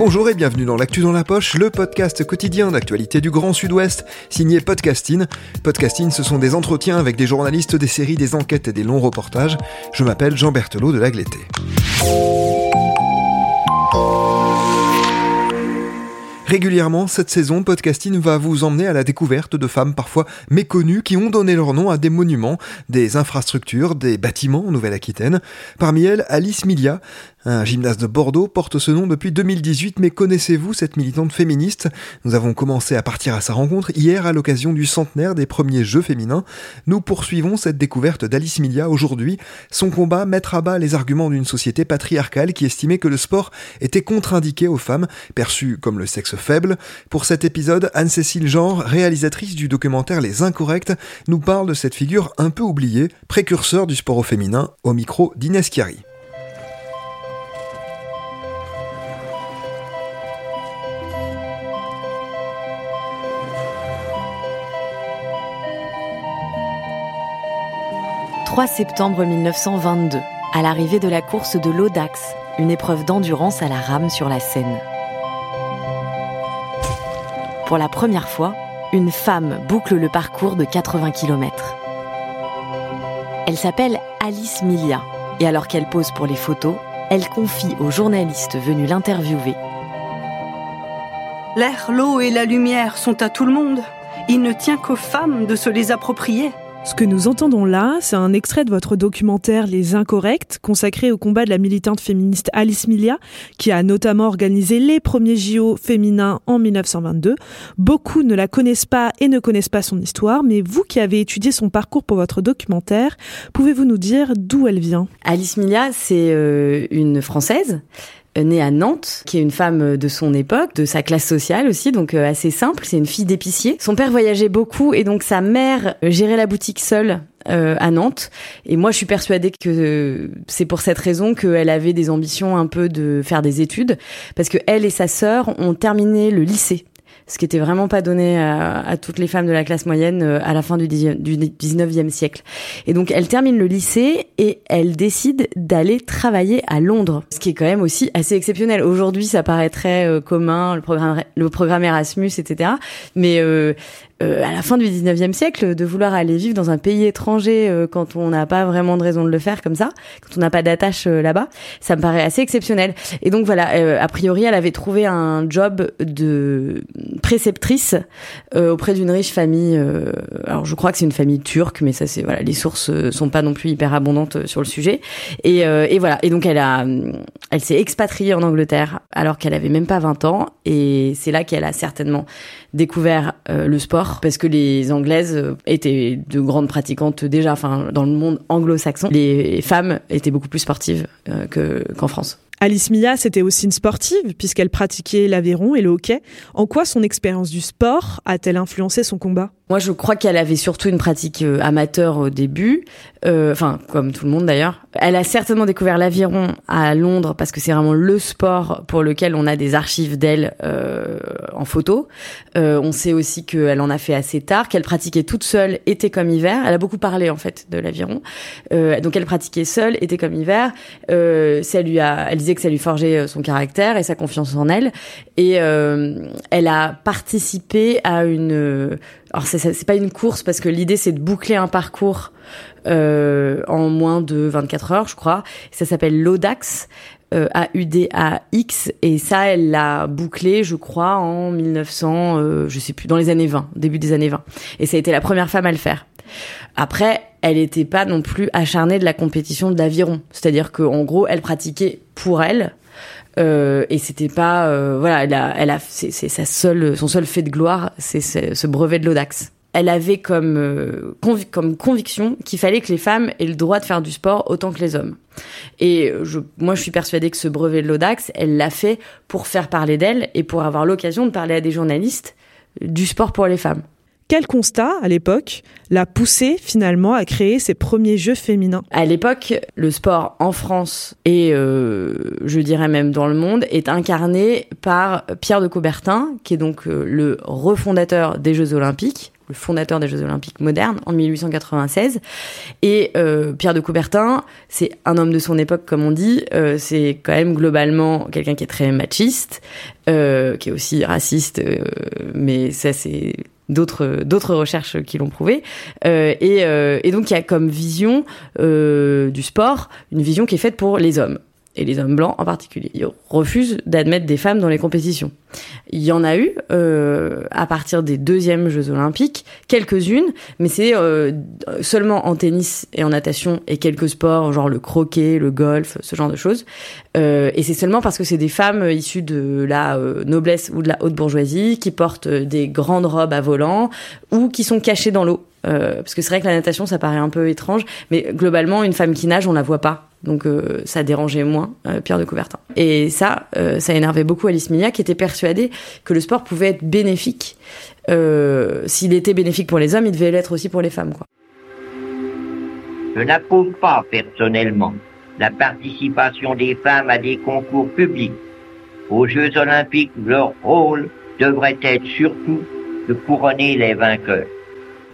Bonjour et bienvenue dans l'actu dans la poche, le podcast quotidien d'actualité du Grand Sud-Ouest, signé Podcasting. Podcasting, ce sont des entretiens avec des journalistes, des séries, des enquêtes et des longs reportages. Je m'appelle Jean Berthelot de Lagleté. Régulièrement, cette saison, Podcasting va vous emmener à la découverte de femmes parfois méconnues qui ont donné leur nom à des monuments, des infrastructures, des bâtiments en Nouvelle-Aquitaine. Parmi elles, Alice Milia, un gymnase de Bordeaux porte ce nom depuis 2018, mais connaissez-vous cette militante féministe? Nous avons commencé à partir à sa rencontre hier à l'occasion du centenaire des premiers Jeux féminins. Nous poursuivons cette découverte d'Alice Milia aujourd'hui. Son combat mettre à bas les arguments d'une société patriarcale qui estimait que le sport était contre-indiqué aux femmes, perçues comme le sexe faible. Pour cet épisode, Anne-Cécile Genre, réalisatrice du documentaire Les Incorrects, nous parle de cette figure un peu oubliée, précurseur du sport au féminin, au micro d'Inès Chiari. « 3 septembre 1922, à l'arrivée de la course de l'Audax, une épreuve d'endurance à la rame sur la Seine. Pour la première fois, une femme boucle le parcours de 80 km. Elle s'appelle Alice Milia et alors qu'elle pose pour les photos, elle confie aux journalistes venus l'interviewer. L'air, l'eau et la lumière sont à tout le monde. Il ne tient qu'aux femmes de se les approprier. Ce que nous entendons là, c'est un extrait de votre documentaire Les Incorrects, consacré au combat de la militante féministe Alice Milia, qui a notamment organisé les premiers JO féminins en 1922. Beaucoup ne la connaissent pas et ne connaissent pas son histoire, mais vous qui avez étudié son parcours pour votre documentaire, pouvez-vous nous dire d'où elle vient? Alice Milia, c'est euh, une Française née à Nantes, qui est une femme de son époque, de sa classe sociale aussi, donc euh, assez simple. C'est une fille d'épicier. Son père voyageait beaucoup et donc sa mère gérait la boutique seule euh, à Nantes. Et moi, je suis persuadée que c'est pour cette raison qu'elle avait des ambitions un peu de faire des études, parce que elle et sa sœur ont terminé le lycée ce qui était vraiment pas donné à, toutes les femmes de la classe moyenne euh, à la fin du, 19e siècle. Et donc elle termine le lycée et elle décide d'aller travailler à Londres, ce qui est quand même aussi assez exceptionnel. Aujourd'hui, ça paraîtrait euh, commun, le programme, le programme Erasmus, etc. Mais euh, euh, à la fin du 19e siècle de vouloir aller vivre dans un pays étranger euh, quand on n'a pas vraiment de raison de le faire comme ça, quand on n'a pas d'attache euh, là-bas, ça me paraît assez exceptionnel. Et donc voilà, a priori, elle avait trouvé un job de préceptrice auprès d'une riche famille. alors je crois que c'est une famille turque, mais ça c'est voilà, les sources sont pas non plus hyper abondantes sur le sujet. Et, voilà, et donc elle a, elle s'est expatriée en Angleterre alors qu'elle avait même pas 20 ans, et c'est là qu'elle a certainement découvert le sport parce que les Anglaises euh, étaient de grandes pratiquantes déjà, enfin dans le monde anglo-saxon, les femmes étaient beaucoup plus sportives euh, que qu'en France. Alice Mia, c'était aussi une sportive, puisqu'elle pratiquait l'aviron et le hockey. En quoi son expérience du sport a-t-elle influencé son combat? Moi, je crois qu'elle avait surtout une pratique euh, amateur au début, euh, enfin, comme tout le monde d'ailleurs. Elle a certainement découvert l'aviron à Londres, parce que c'est vraiment le sport pour lequel on a des archives d'elle euh, en photo. Euh, on sait aussi qu'elle en a fait assez tard, qu'elle pratiquait toute seule, été comme hiver. Elle a beaucoup parlé, en fait, de l'aviron. Euh, donc, elle pratiquait seule, été comme hiver. ça lui a, elle que ça lui forgeait euh, son caractère et sa confiance en elle. Et euh, elle a participé à une. Euh, alors c'est pas une course parce que l'idée c'est de boucler un parcours euh, en moins de 24 heures, je crois. Ça s'appelle l'Audax. Euh, A-U-D-A-X et ça elle l'a bouclé je crois en 1900 euh, je sais plus dans les années 20 début des années 20 et ça a été la première femme à le faire après, elle n'était pas non plus acharnée de la compétition de l'aviron. C'est-à-dire qu'en gros, elle pratiquait pour elle. Euh, et c'était pas euh, voilà elle a elle a c'est sa seule son seul fait de gloire c'est ce brevet de l'Audax elle avait comme, comme conviction qu'il fallait que les femmes aient le droit de faire du sport autant que les hommes. Et je, moi, je suis persuadée que ce brevet de l'Audax, elle l'a fait pour faire parler d'elle et pour avoir l'occasion de parler à des journalistes du sport pour les femmes. Quel constat, à l'époque, l'a poussé finalement à créer ses premiers jeux féminins? À l'époque, le sport en France et euh, je dirais même dans le monde est incarné par Pierre de Coubertin, qui est donc euh, le refondateur des Jeux Olympiques, le fondateur des Jeux Olympiques modernes en 1896. Et euh, Pierre de Coubertin, c'est un homme de son époque, comme on dit. Euh, c'est quand même globalement quelqu'un qui est très machiste, euh, qui est aussi raciste, euh, mais ça c'est d'autres d'autres recherches qui l'ont prouvé euh, et, euh, et, donc il y a comme vision euh, du sport une vision qui est faite pour les hommes et les hommes blancs en particulier. Ils refusent d'admettre des femmes dans les compétitions. Il y en a eu euh, à partir des deuxièmes Jeux Olympiques, quelques-unes, mais c'est euh, seulement en tennis et en natation et quelques sports, genre le croquet, le golf, ce genre de choses. Euh, et c'est seulement parce que c'est des femmes issues de la euh, noblesse ou de la haute bourgeoisie qui portent des grandes robes à volant ou qui sont cachées dans l'eau. Euh, parce que c'est vrai que la natation, ça paraît un peu étrange, mais globalement, une femme qui nage, on la voit pas donc euh, ça dérangeait moins euh, Pierre de Coubertin. Et ça, euh, ça énervait beaucoup Alice Milia, qui était persuadée que le sport pouvait être bénéfique. S'il était bénéfique pour les hommes, il devait l'être aussi pour les femmes. Je n'approuve pas personnellement la participation des femmes à des concours publics. Aux Jeux olympiques, leur rôle devrait être surtout de couronner les vainqueurs.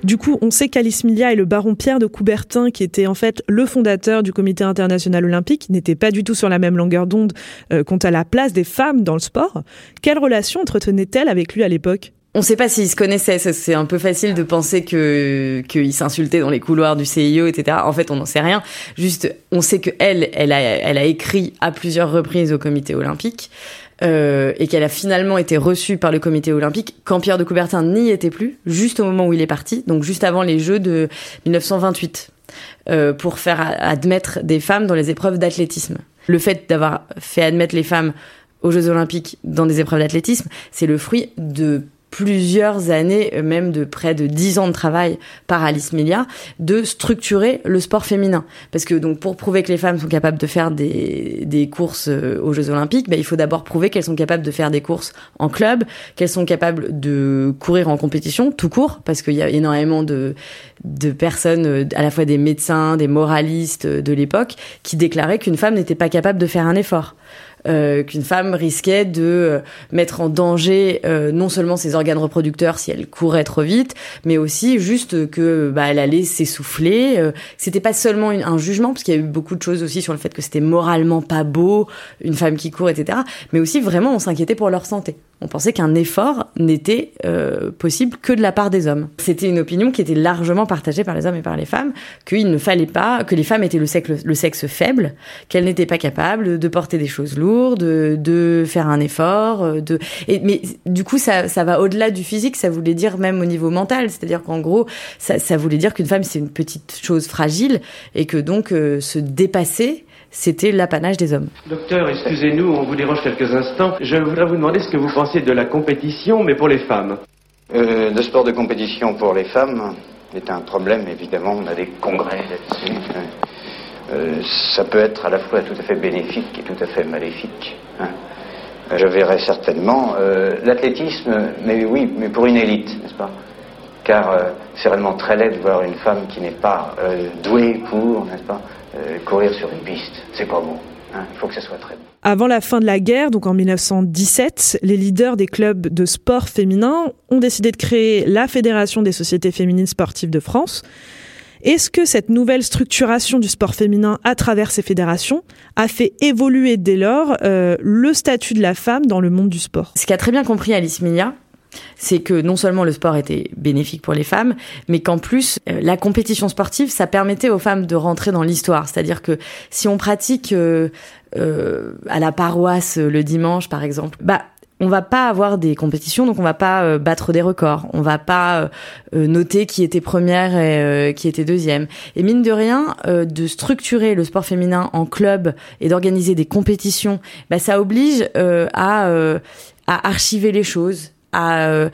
Du coup, on sait qu'Alice Milia et le baron Pierre de Coubertin, qui était en fait le fondateur du Comité international olympique, n'étaient pas du tout sur la même longueur d'onde euh, quant à la place des femmes dans le sport. Quelle relation entretenait-elle avec lui à l'époque? On ne sait pas s'ils se connaissaient. C'est un peu facile de penser que qu'ils s'insultaient dans les couloirs du CIO, etc. En fait, on n'en sait rien. Juste, on sait que elle, elle a, elle a écrit à plusieurs reprises au Comité olympique. Euh, et qu'elle a finalement été reçue par le comité olympique quand Pierre de Coubertin n'y était plus, juste au moment où il est parti, donc juste avant les Jeux de 1928, euh, pour faire admettre des femmes dans les épreuves d'athlétisme. Le fait d'avoir fait admettre les femmes aux Jeux olympiques dans des épreuves d'athlétisme, c'est le fruit de plusieurs années, euh, même de près de dix ans de travail par Alice Milia, de structurer le sport féminin. Parce que donc pour prouver que les femmes sont capables de faire des, des courses euh, aux Jeux Olympiques, ben, il faut d'abord prouver qu'elles sont capables de faire des courses en club, qu'elles sont capables de courir en compétition, tout court, parce qu'il y a énormément de, de personnes, euh, à la fois des médecins, des moralistes de l'époque, qui déclaraient qu'une femme n'était pas capable de faire un effort euh, qu'une femme risquait de euh, mettre en danger euh, non seulement ses organes reproducteurs si elle courait trop vite, mais aussi juste que bah, elle allait s'essouffler. Euh, c'était pas seulement un jugement, parce qu'il y a eu beaucoup de choses aussi sur le fait que c'était moralement pas beau, une femme qui court, etc. Mais aussi vraiment on s'inquiétait pour leur santé. On pensait qu'un effort n'était euh, possible que de la part des hommes. C'était une opinion qui était largement partagée par les hommes et par les femmes, qu'il ne fallait pas, que les femmes étaient le sexe, le sexe faible, qu'elles n'étaient pas capables de porter des choses lourdes, de, faire un effort, euh, mais du coup, ça, va au-delà du physique. Ça voulait dire même au niveau mental, c'est-à-dire qu'en gros, ça, ça voulait dire qu'une femme c'est une petite chose fragile et que donc euh, se dépasser c'était l'apanage des hommes. Docteur, excusez-nous, on vous dérange quelques instants. Je voudrais vous demander ce que vous pensez de la compétition, mais pour les femmes. Euh, le sport de compétition pour les femmes est un problème, évidemment. On a des congrès là-dessus. Euh, ça peut être à la fois tout à fait bénéfique et tout à fait maléfique. Hein. Je verrais certainement euh, l'athlétisme, mais oui, mais pour une élite, n'est-ce pas? Car euh, c'est réellement très laid de voir une femme qui n'est pas euh, douée pour, n'est-ce pas euh, courir sur une piste, c'est pas bon. Hein, il faut que ça soit très bon. Avant la fin de la guerre, donc en 1917, les leaders des clubs de sport féminin ont décidé de créer la Fédération des sociétés féminines sportives de France. Est-ce que cette nouvelle structuration du sport féminin à travers ces fédérations a fait évoluer dès lors euh, le statut de la femme dans le monde du sport? Ce qu'a très bien compris Alice Milia, c'est que non seulement le sport était bénéfique pour les femmes, mais qu'en plus euh, la compétition sportive, ça permettait aux femmes de rentrer dans l'histoire. C'est-à-dire que si on pratique euh, euh, à la paroisse le dimanche, par exemple, bah on va pas avoir des compétitions, donc on va pas euh, battre des records, on va pas euh, noter qui était première et qui était deuxième. Et mine de rien, de structurer le sport féminin en club et d'organiser des compétitions, bah, ça oblige à, à archiver les choses, à,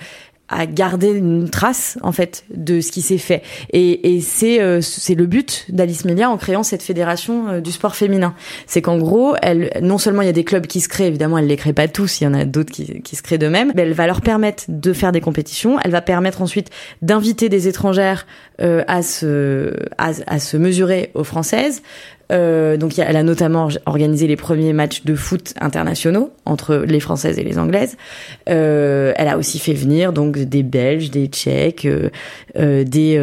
à garder une trace en fait de ce qui s'est fait. Et, c'est euh, c'est le but d'Alice Melia en créant cette fédération euh, du sport féminin. C'est qu'en gros, elle non seulement il y a des clubs qui se créent, évidemment, elle les crée pas tous, il y en a d'autres qui, qui se créent d'eux-mêmes, mais elle va leur permettre de faire des compétitions. Elle va permettre ensuite d'inviter des étrangères euh, à se à se mesurer aux françaises. Euh, donc elle a notamment organisé les premiers matchs de foot internationaux entre les françaises et les anglaises. Euh, elle a aussi fait venir donc des Belges, des Tchèques, euh, des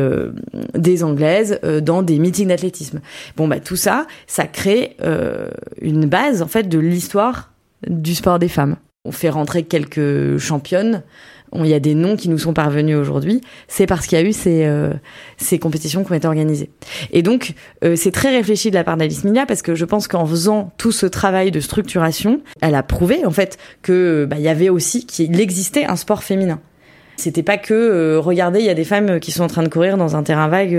des anglaises dans des meetings d'athlétisme. Bon bah tout ça, ça crée une base en fait de l'histoire du sport des femmes. On fait rentrer quelques championnes il y a des noms qui nous sont parvenus aujourd'hui, c'est parce qu'il y a eu ces, euh, ces compétitions qui ont été organisées. Et donc, euh, c'est très réfléchi de la part d'Alice Milia parce que je pense qu'en faisant tout ce travail de structuration, elle a prouvé en fait que bah, il y avait aussi qu'il existait un sport féminin. C'était pas que euh, regardez, il y a des femmes qui sont en train de courir dans un terrain vague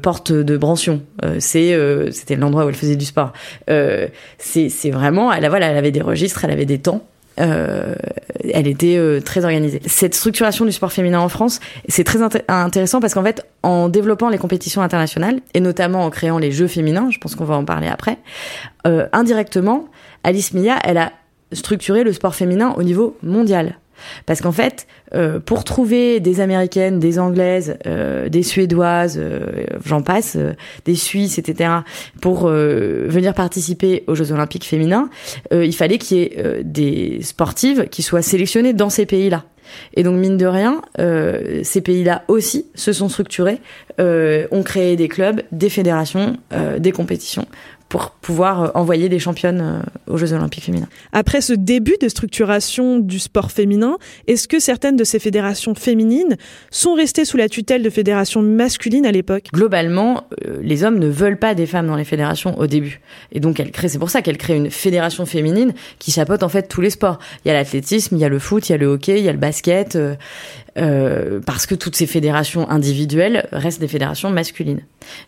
porte de Brancion. c'est c'était l'endroit où elle faisait du sport. c'est vraiment elle avait des registres, elle avait des temps euh, elle était euh, très organisée. Cette structuration du sport féminin en France, c'est très intéressant parce qu'en fait, en développant les compétitions internationales et notamment en créant les Jeux féminins, je pense qu'on va en parler après, euh, indirectement, Alice Mia, elle a structuré le sport féminin au niveau mondial. Parce qu'en fait, euh, pour trouver des Américaines, des Anglaises, euh, des Suédoises, euh, j'en passe, des Suisses, etc., pour venir participer aux Jeux Olympiques féminins, il fallait qu'il y ait des sportives qui soient sélectionnées dans ces pays-là. Et donc mine de rien, ces pays-là aussi se sont structurés, ont créé des clubs, des fédérations, des compétitions pour pouvoir euh, envoyer des championnes euh, aux Jeux Olympiques féminins. Après ce début de structuration du sport féminin, est-ce que certaines de ces fédérations féminines sont restées sous la tutelle de fédérations masculines à l'époque? Globalement, euh, les hommes ne veulent pas des femmes dans les fédérations au début. Et donc, elle crée, c'est pour ça qu'elle crée une fédération féminine qui chapeaute en fait tous les sports. Il y a l'athlétisme, il y a le foot, il y a le hockey, il y a le basket, euh, parce que toutes ces fédérations individuelles restent des fédérations masculines.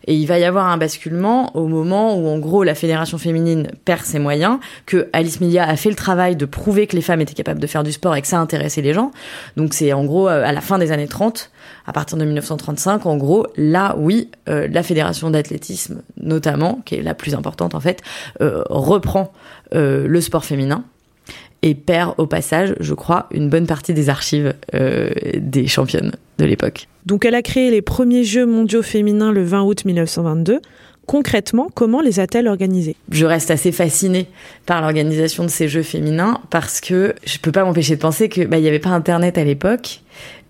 Et il va y avoir un basculement au moment où, en gros, la fédération féminine perd ses moyens, que Alice Milia a fait le travail de prouver que les femmes étaient capables de faire du sport et que ça intéressait les gens. Donc c'est en gros euh, à la fin des années 30, à partir de 1935, en gros, là, oui, euh, la fédération d'athlétisme, notamment, qui est la plus importante en fait, euh, reprend le sport féminin et perd au passage, je crois, une bonne partie des archives euh, des championnes de l'époque. Donc elle a créé les premiers Jeux mondiaux féminins le 20 août 1922. Concrètement, comment les a-t-elle organisés? Je reste assez fascinée par l'organisation de ces Jeux féminins parce que je peux pas m'empêcher de penser que bah, il y avait pas Internet à l'époque,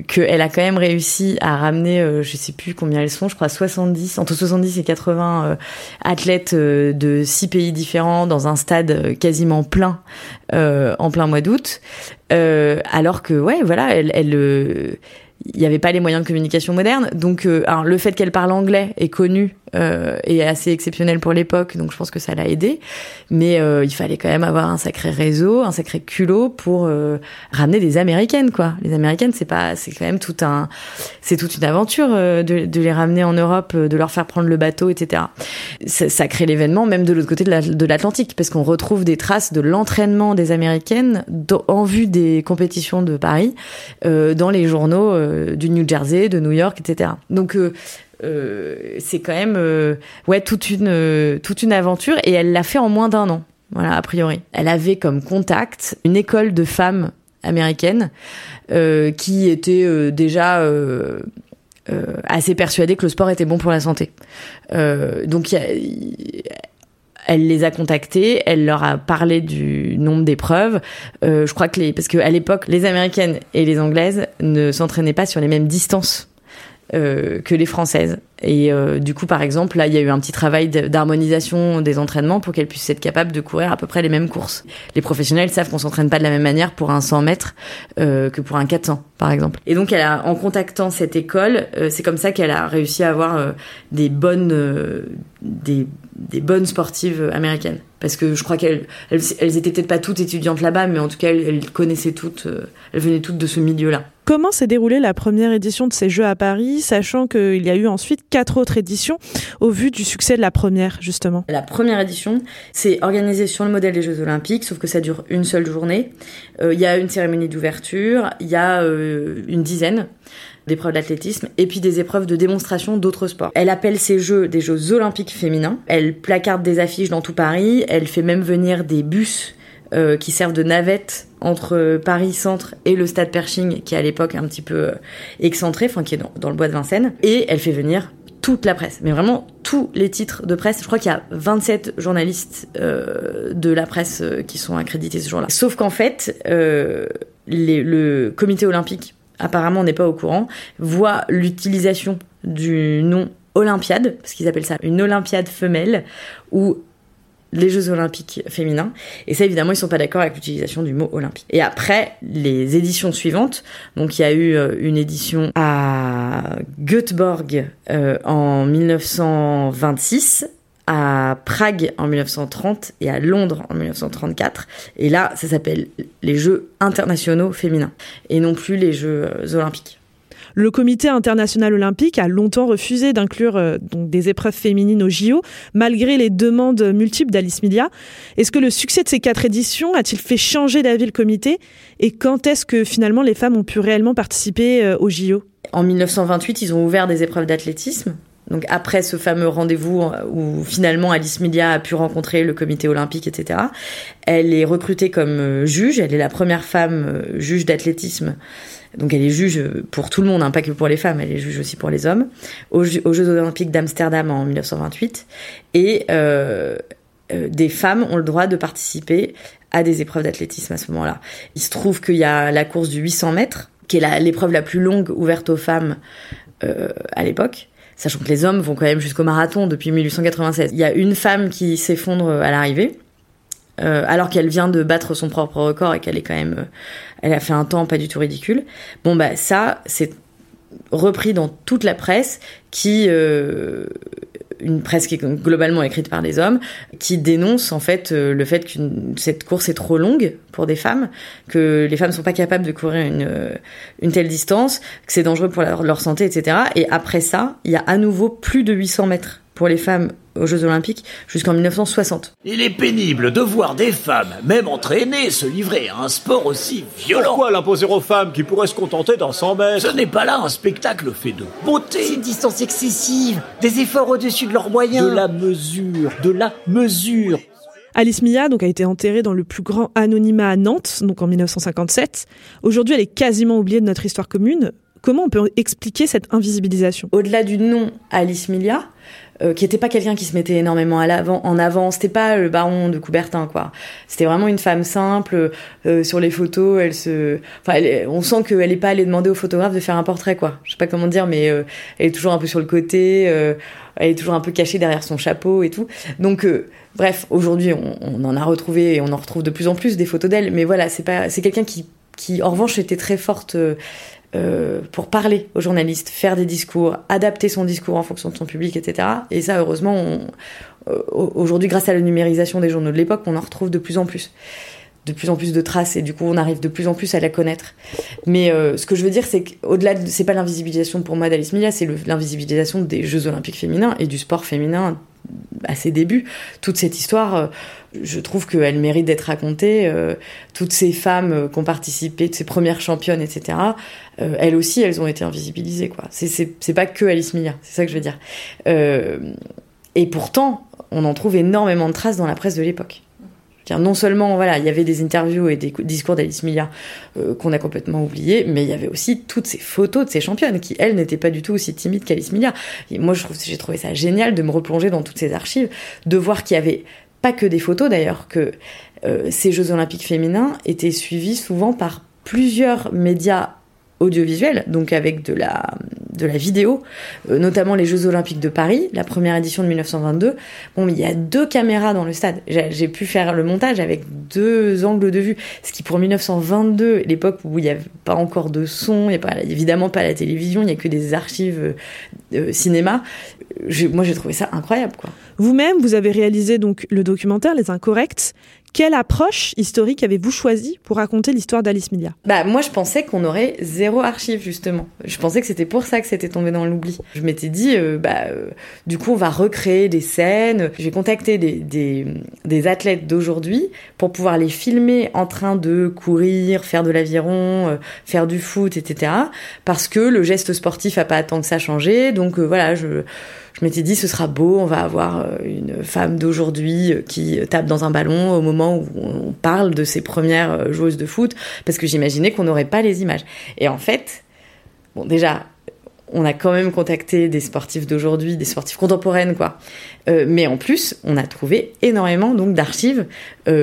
qu'elle a quand même réussi à ramener, euh, je sais plus combien elles sont, je crois 70, entre 70 et 80 euh, athlètes euh, de six pays différents dans un stade euh, quasiment plein euh, en plein mois d'août, alors que ouais, voilà, elle, il n'y avait pas les moyens de communication modernes. Donc, le fait qu'elle parle anglais est connu euh, et assez exceptionnel pour l'époque, donc je pense que ça l'a aidé. Mais euh, il fallait quand même avoir un sacré réseau, un sacré culot pour euh, ramener des Américaines, quoi. Les Américaines, c'est pas, c'est quand même tout un, c'est toute une aventure euh, de, de, les ramener en Europe, euh, de leur faire prendre le bateau, etc. Ça, ça crée l'événement même de l'autre côté de l'Atlantique, parce qu'on retrouve des traces de l'entraînement des Américaines en vue des compétitions de Paris dans les journaux du New Jersey, de New York, etc. Donc euh, c'est quand même euh, ouais toute une euh, toute une aventure et elle l'a fait en moins d'un an. Voilà, a priori. Elle avait comme contact une école de femmes américaines euh, qui était déjà euh, assez persuadée que le sport était bon pour la santé. donc elle les a contactées, elle leur a parlé du nombre d'épreuves. Euh, je crois que les, parce qu'à l'époque, les américaines et les anglaises ne s'entraînaient pas sur les mêmes distances euh, que les françaises. Et euh, du coup, par exemple, là, il y a eu un petit travail d'harmonisation des entraînements pour qu'elles puissent être capables de courir à peu près les mêmes courses. Les professionnels savent qu'on s'entraîne pas de la même manière pour un 100 mètres euh, que pour un 400, par exemple. Et donc, elle en contactant cette école, euh, c'est comme ça qu'elle a réussi à avoir euh, des bonnes, euh, des, bonnes sportives américaines. Parce que je crois qu'elles elles, étaient peut-être pas toutes étudiantes là-bas, mais en tout cas, elles connaissaient toutes, elles venaient toutes de ce milieu-là. Comment s'est déroulée la première édition de ces Jeux à Paris, sachant qu'il y a eu ensuite quatre autres éditions au vu du succès de la première, justement? La première édition, c'est organisé sur le modèle des Jeux Olympiques, sauf que ça dure une seule journée. Euh, il y a une cérémonie d'ouverture, il y a euh, une dizaine d'épreuves d'athlétisme et puis des épreuves de démonstration d'autres sports. Elle appelle ces jeux des Jeux olympiques féminins. Elle placarde des affiches dans tout Paris. Elle fait même venir des bus euh, qui servent de navette entre Paris Centre et le stade Pershing, qui est à l'époque un petit peu euh, excentré, enfin qui est dans, le bois de Vincennes. Et elle fait venir toute la presse, mais vraiment tous les titres de presse. Je crois qu'il y a 27 journalistes euh, de la presse qui sont accrédités ce jour-là. Sauf qu'en fait, le comité olympique apparemment n'est pas au courant, voit l'utilisation du nom Olympiade, parce qu'ils appellent ça une Olympiade femelle, ou les Jeux Olympiques féminins. Et ça, évidemment, ils sont pas d'accord avec l'utilisation du mot olympique. Et après, les éditions suivantes, donc il y a eu euh, une édition à Göteborg euh, en 1926, à Prague en 1930 et à Londres en 1934. Et là, ça s'appelle les Jeux internationaux féminins et non plus les Jeux euh, olympiques. Le comité international olympique a longtemps refusé d'inclure euh, des épreuves féminines au JO, malgré les demandes multiples d'Alice Milia. Est-ce que le succès de ces quatre éditions a-t-il fait changer d'avis le comité? Et quand est-ce que finalement les femmes ont pu réellement participer euh, au JO En 1928, ils ont ouvert des épreuves d'athlétisme donc après ce fameux rendez-vous euh, où finalement Alice Milia a pu rencontrer le comité olympique, etc., elle est recrutée comme euh, juge. Elle est la première femme juge d'athlétisme. Donc elle est juge pour tout le monde, hein, pas que pour les femmes, elle est juge aussi pour les hommes, aux, Jeux olympiques d'Amsterdam en 1928. Et des femmes ont le droit de participer à des épreuves d'athlétisme à ce moment-là. Il se trouve qu'il y a la course du 800 mètres, qui est l'épreuve la, plus longue ouverte aux femmes à l'époque sachant que les hommes vont quand même jusqu'au marathon depuis 1896. Il y a une femme qui s'effondre à l'arrivée, euh, alors qu'elle vient de battre son propre record et qu'elle est quand même, euh, elle a fait un temps pas du tout ridicule. Bon bah ça, c'est repris dans toute la presse qui euh, une presse qui est globalement écrite par des hommes, qui dénonce en fait le fait que cette course est trop longue pour des femmes, que les femmes sont pas capables de courir une, telle distance, que c'est dangereux pour leur santé, etc. Et après ça, il y a à nouveau plus de 800 mètres pour les femmes aux Jeux Olympiques jusqu'en 1960. Il est pénible de voir des femmes, même entraînées, se livrer à un sport aussi violent. Pourquoi l'imposer aux femmes qui pourraient se contenter d'un 100 mètres? Ce n'est pas là un spectacle fait de beauté. C'est une distance excessive, des efforts au-dessus de leurs moyens. De la mesure, de la mesure. Alice Mia donc, a été enterrée dans le plus grand anonymat à Nantes, donc en 1957. Aujourd'hui, elle est quasiment oubliée de notre histoire commune. Comment on peut expliquer cette invisibilisation? Au-delà du nom Alice Milia, euh, qui était pas quelqu'un qui se mettait énormément à l'avant, en avant. C'était pas le baron de Coubertin, quoi. C'était vraiment une femme simple. Euh, sur les photos, elle se, enfin, on sent qu'elle est pas allée demander au photographe de faire un portrait, quoi. Je sais pas comment dire, mais euh, elle est toujours un peu sur le côté. elle est toujours un peu cachée derrière son chapeau et tout. Donc, bref, aujourd'hui, on, on, en a retrouvé et on en retrouve de plus en plus des photos d'elle. Mais voilà, c'est pas, c'est quelqu'un qui qui en revanche était très forte euh, pour parler aux journalistes, faire des discours, adapter son discours en fonction de son public, etc. Et ça, heureusement, euh, aujourd'hui, grâce à la numérisation des journaux de l'époque, on en retrouve de plus en plus de plus en plus de traces et du coup on arrive de plus en plus à la connaître. Mais euh, ce que je veux dire c'est qu'au-delà de c'est pas l'invisibilisation pour moi d'Alice Milia, c'est l'invisibilisation des Jeux olympiques féminins et du sport féminin à ses débuts. Toute cette histoire, euh, je trouve qu'elle mérite d'être racontée. Euh, toutes ces femmes qui ont participé, ces premières championnes, etc., elles aussi, elles ont été invisibilisées. quoi. C'est pas que Alice Milia, c'est ça que je veux dire. et pourtant, on en trouve énormément de traces dans la presse de l'époque non seulement il y avait des interviews et des discours d'Alice Milla euh, qu'on a complètement oubliés, mais il y avait aussi toutes ces photos de ces championnes qui elles n'étaient pas du tout aussi timides qu'Alice Milla. moi, je trouve, j'ai trouvé ça génial de me replonger dans toutes ces archives, de voir qu'il y avait pas que des photos d'ailleurs, que euh, ces Jeux Olympiques féminins étaient suivis souvent par plusieurs médias audiovisuels, donc avec de la de la vidéo, euh, notamment les Jeux Olympiques de Paris, la première édition de 1922. Bon, il y a deux caméras dans le stade. J'ai pu faire le montage avec deux angles de vue, ce qui pour 1922, l'époque où il n'y avait pas encore de son, il n'y a pas, évidemment pas la télévision, il n'y a que des archives euh, cinéma. moi, j'ai trouvé ça incroyable. Vous-même, vous avez réalisé donc le documentaire Les Incorrects. Quelle approche historique avez-vous choisi pour raconter l'histoire d'Alice Milia Bah moi je pensais qu'on aurait zéro archive justement. Je pensais que c'était pour ça que c'était tombé dans l'oubli. Je m'étais dit euh, bah euh, du coup on va recréer des scènes. J'ai contacté des, des, des athlètes d'aujourd'hui pour pouvoir les filmer en train de courir, faire de l'aviron, euh, faire du foot, etc. Parce que le geste sportif a pas tant que ça changé. Donc voilà je je m'étais dit ce sera beau, on va avoir une femme d'aujourd'hui qui tape dans un ballon au moment où on parle de ses premières euh, joueuses de foot, parce que j'imaginais qu'on n'aurait pas les images. Et en fait, bon déjà, on a quand même contacté des sportifs d'aujourd'hui, des sportifs contemporaines, quoi. mais en plus, on a trouvé énormément donc d'archives,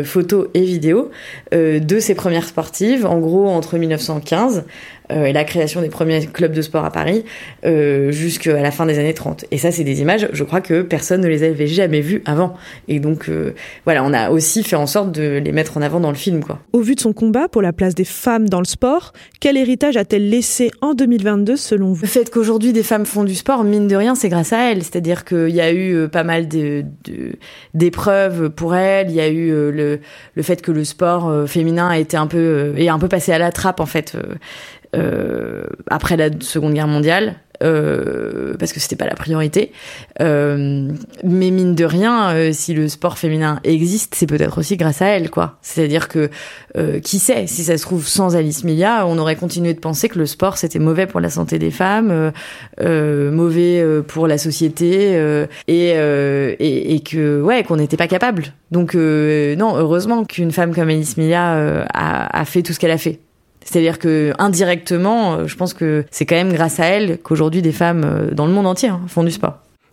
photos et vidéos de ces premières sportives, en gros entre 1915 euh, et la création des premiers clubs de sport à Paris euh, jusqu'à la fin des années 30. Et ça, c'est des images, je crois que personne ne les avait jamais vues avant. Et donc, euh, voilà, on a aussi fait en sorte de les mettre en avant dans le film. Quoi. Au vu de son combat pour la place des femmes dans le sport, quel héritage a-t-elle laissé en 2022 selon vous? Le fait qu'aujourd'hui des femmes font du sport, mine de rien, c'est grâce à elle. C'est-à-dire qu'il y a eu pas mal d'épreuves pour elle. Il y a eu le, le fait que le sport féminin a été un peu, est un peu passé à la trappe en fait euh, après la Seconde Guerre mondiale. Euh, parce que c'était pas la priorité. Euh, mais mine de rien, euh, si le sport féminin existe, c'est peut-être aussi grâce à elle, quoi. C'est-à-dire que euh, qui sait, si ça se trouve sans Alice Milla, on aurait continué de penser que le sport c'était mauvais pour la santé des femmes, mauvais pour la société, et, et, et, que ouais, qu'on n'était pas capable. Donc non, heureusement qu'une femme comme Alice Milla a, a fait tout ce qu'elle a fait. C'est-à-dire que indirectement, euh, je pense que c'est quand même grâce à elle qu'aujourd'hui des femmes euh, dans le monde entier hein, font du sport.